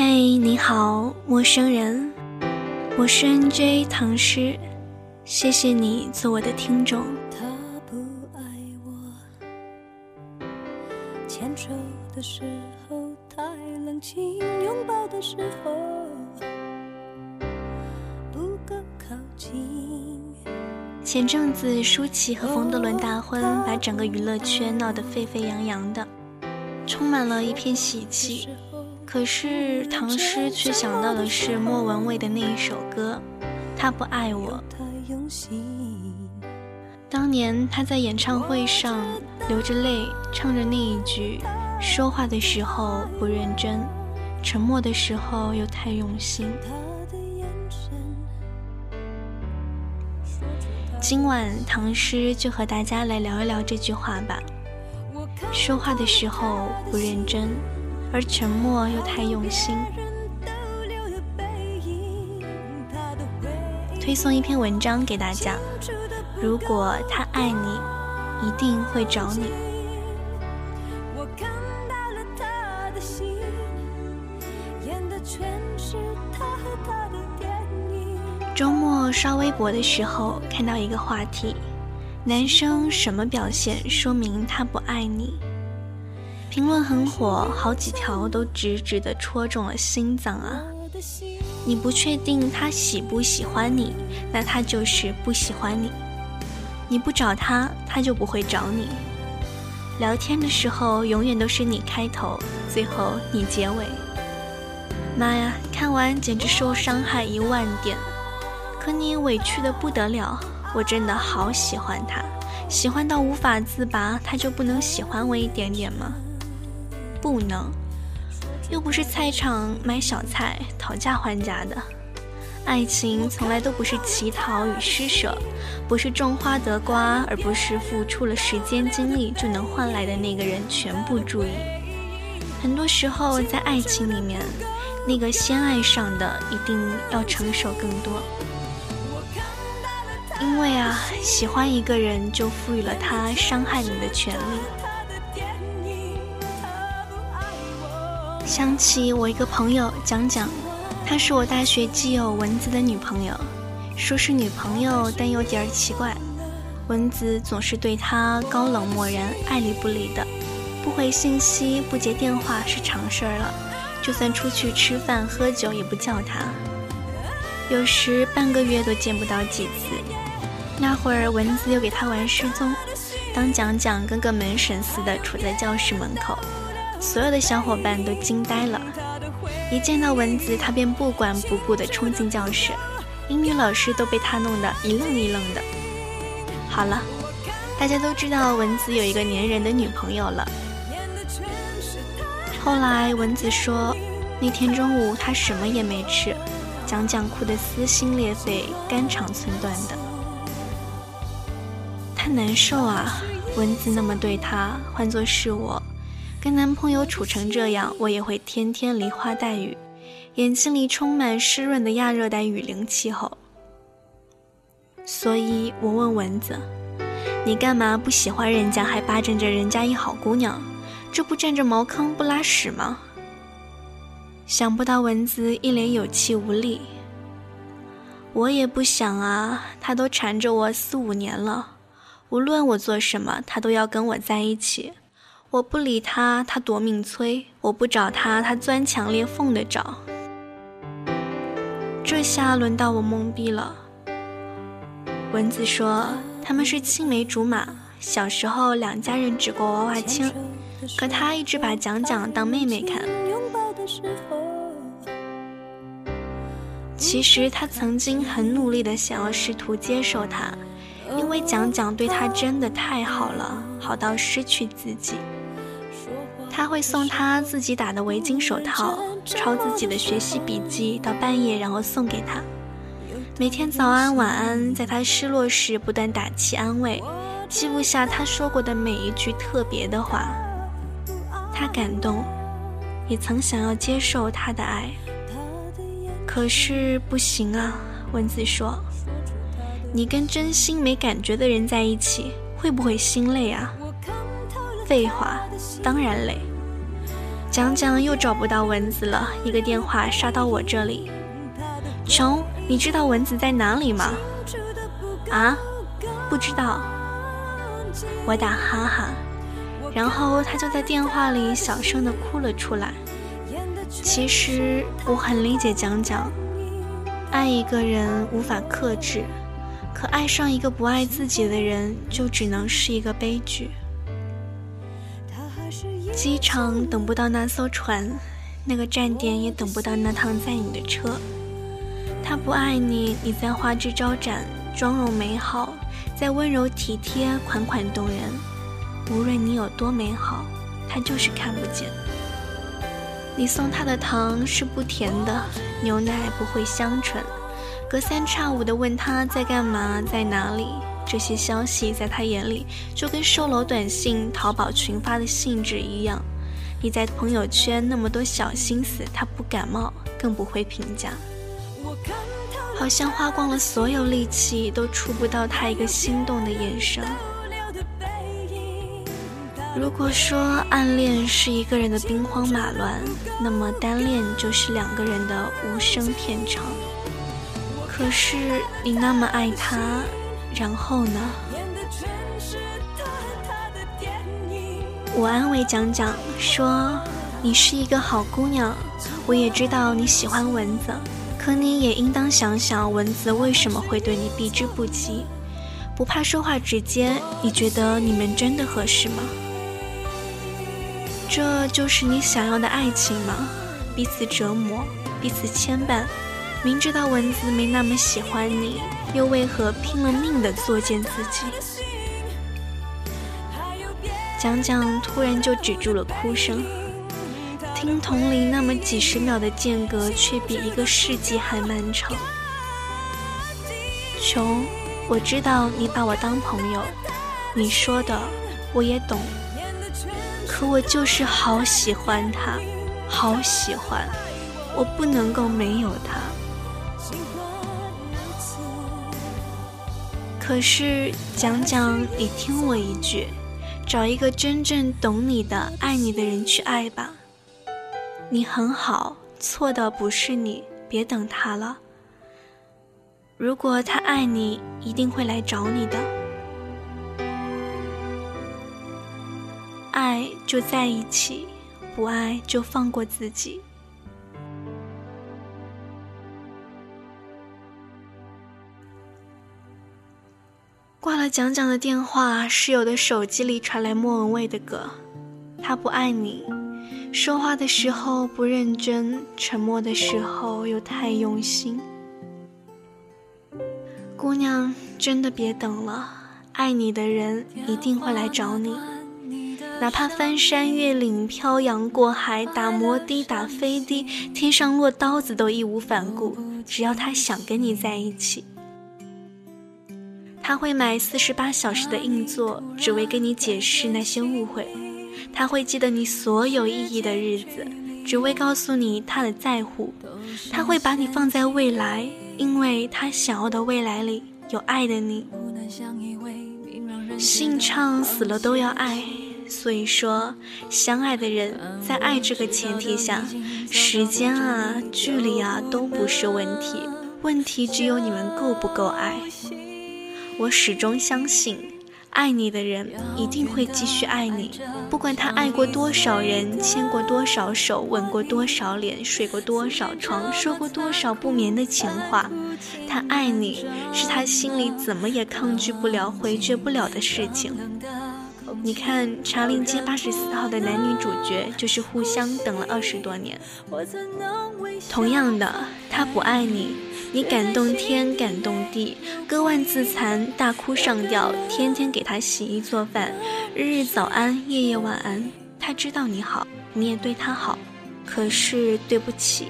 嘿，你好，陌生人，我是 NJ 唐诗，谢谢你做我的听众。他不爱我，牵手的时候太冷清，拥抱的时候不够靠近。前阵子舒淇和冯德伦大婚，把整个娱乐圈闹得沸沸扬扬的，充满了一片喜气。可是唐诗却想到的是莫文蔚的那一首歌，《他不爱我》。当年他在演唱会上流着泪唱着那一句：“说话的时候不认真，沉默的时候又太用心。他的眼神，”今晚唐诗就和大家来聊一聊这句话吧。说话的时候不认真，而沉默又太用心。推送一篇文章给大家：如果他爱你，一定会找你。周末刷微博的时候，看到一个话题：男生什么表现说明他不爱你？评论很火，好几条都直直的戳中了心脏啊！你不确定他喜不喜欢你，那他就是不喜欢你。你不找他，他就不会找你。聊天的时候，永远都是你开头，最后你结尾。妈呀，看完简直受伤害一万点。可你委屈的不得了，我真的好喜欢他，喜欢到无法自拔，他就不能喜欢我一点点吗？不能。又不是菜场买小菜讨价还价的，爱情从来都不是乞讨与施舍，不是种花得瓜，而不是付出了时间精力就能换来的那个人全部注意。很多时候，在爱情里面，那个先爱上的一定要承受更多，因为啊，喜欢一个人就赋予了他伤害你的权利。想起我一个朋友讲讲，她是我大学基友蚊子的女朋友，说是女朋友，但有点儿奇怪。蚊子总是对她高冷漠然、爱理不理的，不回信息、不接电话是常事儿了，就算出去吃饭喝酒也不叫她，有时半个月都见不到几次。那会儿蚊子又给她玩失踪，当讲讲跟个门神似的杵在教室门口。所有的小伙伴都惊呆了，一见到蚊子，他便不管不顾地冲进教室，英语老师都被他弄得一愣一愣的。好了，大家都知道蚊子有一个粘人的女朋友了。后来蚊子说，那天中午他什么也没吃，讲讲哭得撕心裂肺、肝肠寸断的。他难受啊，蚊子那么对他，换作是我。跟男朋友处成这样，我也会天天梨花带雨，眼睛里充满湿润的亚热带雨林气候。所以我问蚊子：“你干嘛不喜欢人家，还霸占着人家一好姑娘？这不占着茅坑不拉屎吗？”想不到蚊子一脸有气无力。我也不想啊，他都缠着我四五年了，无论我做什么，他都要跟我在一起。我不理他，他夺命催；我不找他，他钻墙裂缝的找。这下轮到我懵逼了。蚊子说他们是青梅竹马，小时候两家人只过娃娃亲，可他一直把蒋蒋当妹妹看。其实他曾经很努力的想要试图接受他，因为蒋蒋对他真的太好了，好到失去自己。他会送他自己打的围巾手套，抄自己的学习笔记到半夜，然后送给他。每天早安晚安，在他失落时不断打气安慰，记录下他说过的每一句特别的话。他感动，也曾想要接受他的爱，可是不行啊。蚊子说：“你跟真心没感觉的人在一起，会不会心累啊？”废话，当然累。讲讲又找不到蚊子了，一个电话杀到我这里。穷，你知道蚊子在哪里吗？啊，不知道。我打哈哈，然后他就在电话里小声的哭了出来。其实我很理解讲讲，爱一个人无法克制，可爱上一个不爱自己的人，就只能是一个悲剧。机场等不到那艘船，那个站点也等不到那趟载你的车。他不爱你，你在花枝招展、妆容美好，在温柔体贴、款款动人。无论你有多美好，他就是看不见。你送他的糖是不甜的，牛奶不会香醇，隔三差五的问他在干嘛，在哪里。这些消息在他眼里就跟售楼短信、淘宝群发的性质一样。你在朋友圈那么多小心思，他不感冒，更不会评价。好像花光了所有力气，都触不到他一个心动的眼神。如果说暗恋是一个人的兵荒马乱，那么单恋就是两个人的无声片场。可是你那么爱他。然后呢？我安慰讲讲说：“你是一个好姑娘，我也知道你喜欢蚊子，可你也应当想想蚊子为什么会对你避之不及。不怕说话直接，你觉得你们真的合适吗？这就是你想要的爱情吗？彼此折磨，彼此牵绊。”明知道蚊子没那么喜欢你，又为何拼了命的作践自己？讲讲突然就止住了哭声，听筒里那么几十秒的间隔，却比一个世纪还漫长。穷，我知道你把我当朋友，你说的我也懂，可我就是好喜欢他，好喜欢，我不能够没有他。可是，讲讲，你听我一句，找一个真正懂你的、爱你的人去爱吧。你很好，错的不是你，别等他了。如果他爱你，一定会来找你的。爱就在一起，不爱就放过自己。讲讲的电话，室友的手机里传来莫文蔚的歌。他不爱你，说话的时候不认真，沉默的时候又太用心。姑娘，真的别等了，爱你的人一定会来找你，哪怕翻山越岭、漂洋过海、打摩的、打飞的，天上落刀子都义无反顾，只要他想跟你在一起。他会买四十八小时的硬座，只为跟你解释那些误会；他会记得你所有意义的日子，只为告诉你他的在乎；他会把你放在未来，因为他想要的未来里有爱的你。信唱死了都要爱，所以说，相爱的人在爱这个前提下，时间啊、距离啊都不是问题，问题只有你们够不够爱。我始终相信，爱你的人一定会继续爱你，不管他爱过多少人，牵过多少手，吻过多少脸，睡过多少床，说过多少不眠的情话。他爱你，是他心里怎么也抗拒不了、回绝不了的事情。你看《茶陵街八十四号》的男女主角，就是互相等了二十多年。同样的，他不爱你。你感动天，感动地，割腕自残，大哭上吊，天天给他洗衣做饭，日日早安，夜夜晚安。他知道你好，你也对他好，可是对不起，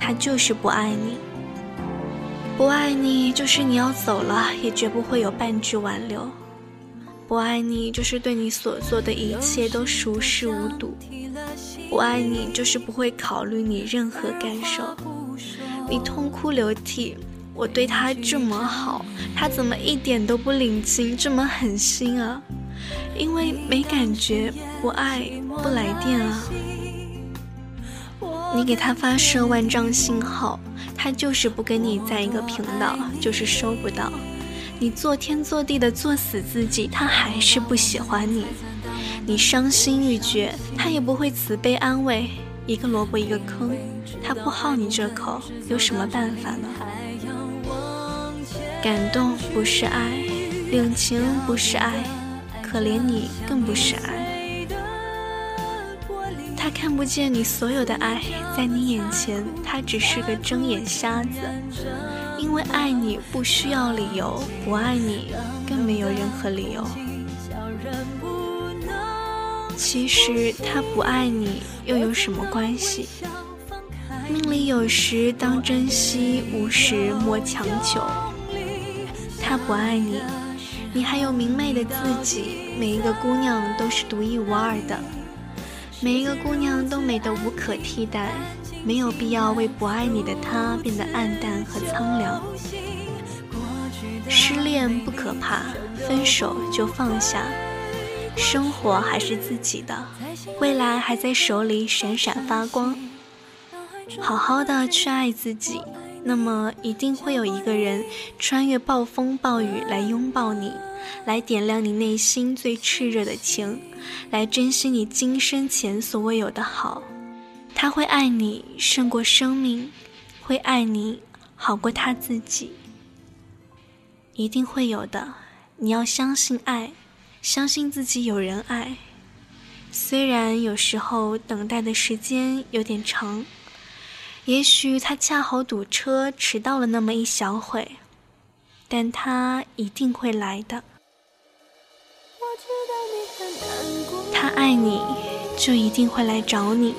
他就是不爱你。不爱你，就是你要走了，也绝不会有半句挽留。不爱你，就是对你所做的一切都熟视无睹。不爱你，就是不会考虑你任何感受。你痛哭流涕，我对他这么好，他怎么一点都不领情，这么狠心啊？因为没感觉，不爱，不来电啊。你给他发射万丈信号，他就是不跟你在一个频道，就是收不到。你做天做地的做死自己，他还是不喜欢你。你伤心欲绝，他也不会慈悲安慰。一个萝卜一个坑，他不好你这口，有什么办法呢？感动不是爱，领情不是爱，可怜你更不是爱。他看不见你所有的爱，在你眼前，他只是个睁眼瞎子。因为爱你不需要理由，不爱你更没有任何理由。其实他不爱你又有什么关系？命里有时当珍惜，无时莫强求。他不爱你，你还有明媚的自己。每一个姑娘都是独一无二的，每一个姑娘都美得无可替代，没有必要为不爱你的他变得暗淡和苍凉。失恋不可怕，分手就放下。生活还是自己的，未来还在手里闪闪发光。好好的去爱自己。那么一定会有一个人穿越暴风暴雨来拥抱你，来点亮你内心最炽热的情，来珍惜你今生前所未有的好。他会爱你胜过生命，会爱你好过他自己。一定会有的，你要相信爱，相信自己有人爱。虽然有时候等待的时间有点长。也许他恰好堵车，迟到了那么一小会，但他一定会来的。他爱你，就一定会来找你。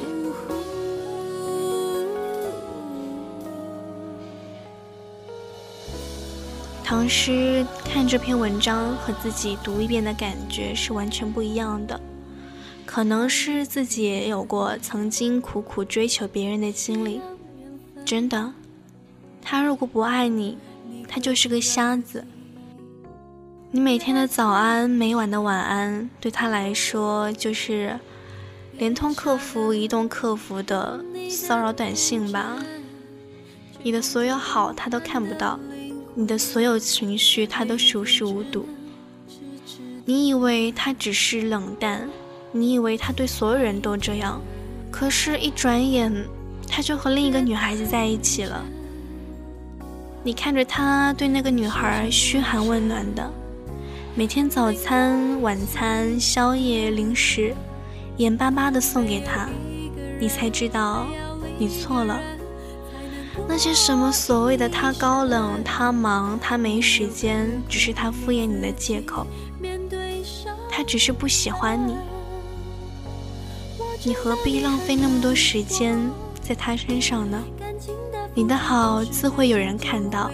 唐诗看这篇文章和自己读一遍的感觉是完全不一样的。可能是自己也有过曾经苦苦追求别人的经历。真的，他如果不爱你，他就是个瞎子。你每天的早安，每晚的晚安，对他来说就是联通客服、移动客服的骚扰短信吧。你的所有好他都看不到，你的所有情绪他都熟视无睹。你以为他只是冷淡，你以为他对所有人都这样，可是，一转眼。他就和另一个女孩子在一起了。你看着他对那个女孩嘘寒问暖的，每天早餐、晚餐、宵夜、零食，眼巴巴的送给他，你才知道你错了。那些什么所谓的他高冷、他忙、他没时间，只是他敷衍你的借口。他只是不喜欢你，你何必浪费那么多时间？在他身上呢，你的好自会有人看到。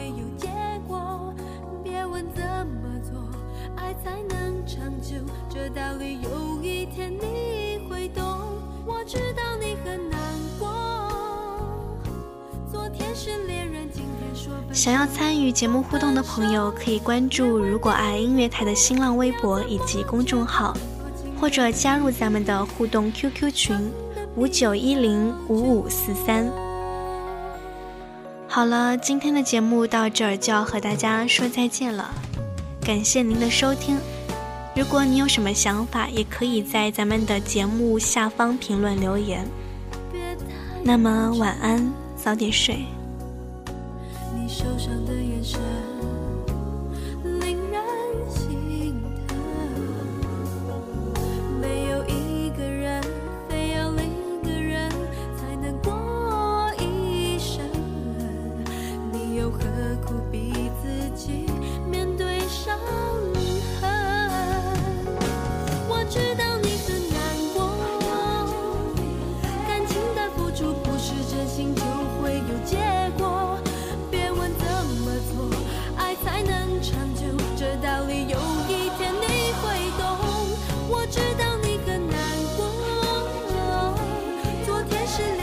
想要参与节目互动的朋友，可以关注“如果爱音乐台”的新浪微博以及公众号，或者加入咱们的互动 QQ 群。五九一零五五四三。好了，今天的节目到这儿就要和大家说再见了，感谢您的收听。如果你有什么想法，也可以在咱们的节目下方评论留言。那么晚安，早点睡。受伤的眼神。是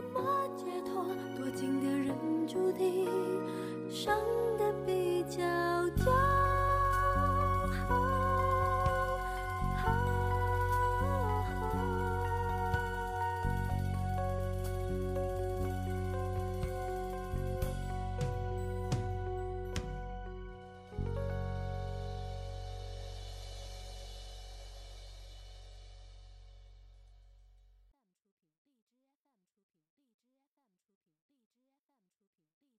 怎么解脱，多情的人注定伤。